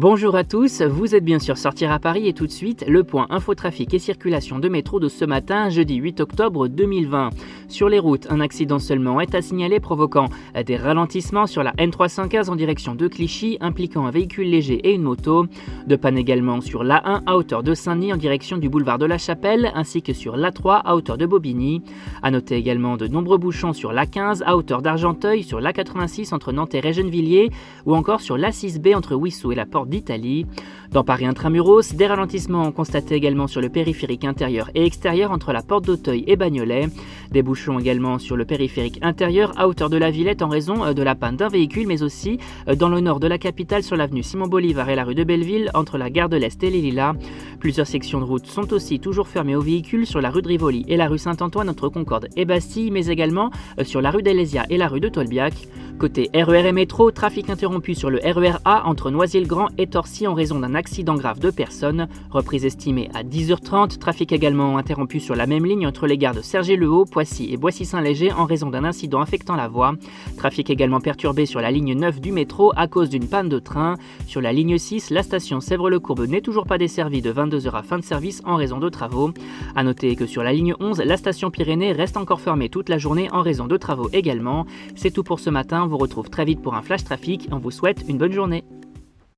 Bonjour à tous, vous êtes bien sûr sortir à Paris et tout de suite le point infotrafic et circulation de métro de ce matin, jeudi 8 octobre 2020. Sur les routes, un accident seulement est à signaler provoquant des ralentissements sur la N315 en direction de Clichy impliquant un véhicule léger et une moto. De panne également sur l'A1 à hauteur de Saint-Denis en direction du boulevard de la Chapelle ainsi que sur l'A3 à hauteur de Bobigny. À noter également de nombreux bouchons sur l'A15 à hauteur d'Argenteuil, sur l'A86 entre Nantes et Régennevilliers ou encore sur l'A6B entre Wissou et la Porte d'Italie. Dans Paris intramuros, des ralentissements constatés également sur le périphérique intérieur et extérieur entre la porte d'Auteuil et Bagnolet. Des bouchons également sur le périphérique intérieur à hauteur de la Villette en raison euh, de la panne d'un véhicule, mais aussi euh, dans le nord de la capitale sur l'avenue Simon Bolivar et la rue de Belleville entre la gare de l'Est et les Lilas. Plusieurs sections de route sont aussi toujours fermées aux véhicules sur la rue de Rivoli et la rue Saint-Antoine entre Concorde et Bastille, mais également euh, sur la rue d'Elésia et la rue de Tolbiac. Côté RER et métro, trafic interrompu sur le RER A entre Noisy-le-Grand et Torcy en raison d'un accident grave de personnes. Reprise estimée à 10h30. Trafic également interrompu sur la même ligne entre les gares de Cergy-le-Haut, Poissy et Boissy-Saint-Léger en raison d'un incident affectant la voie. Trafic également perturbé sur la ligne 9 du métro à cause d'une panne de train. Sur la ligne 6, la station Sèvres-le-Courbe n'est toujours pas desservie de 22h à fin de service en raison de travaux. A noter que sur la ligne 11, la station Pyrénées reste encore fermée toute la journée en raison de travaux également. C'est tout pour ce matin vous retrouve très vite pour un flash trafic. On vous souhaite une bonne journée.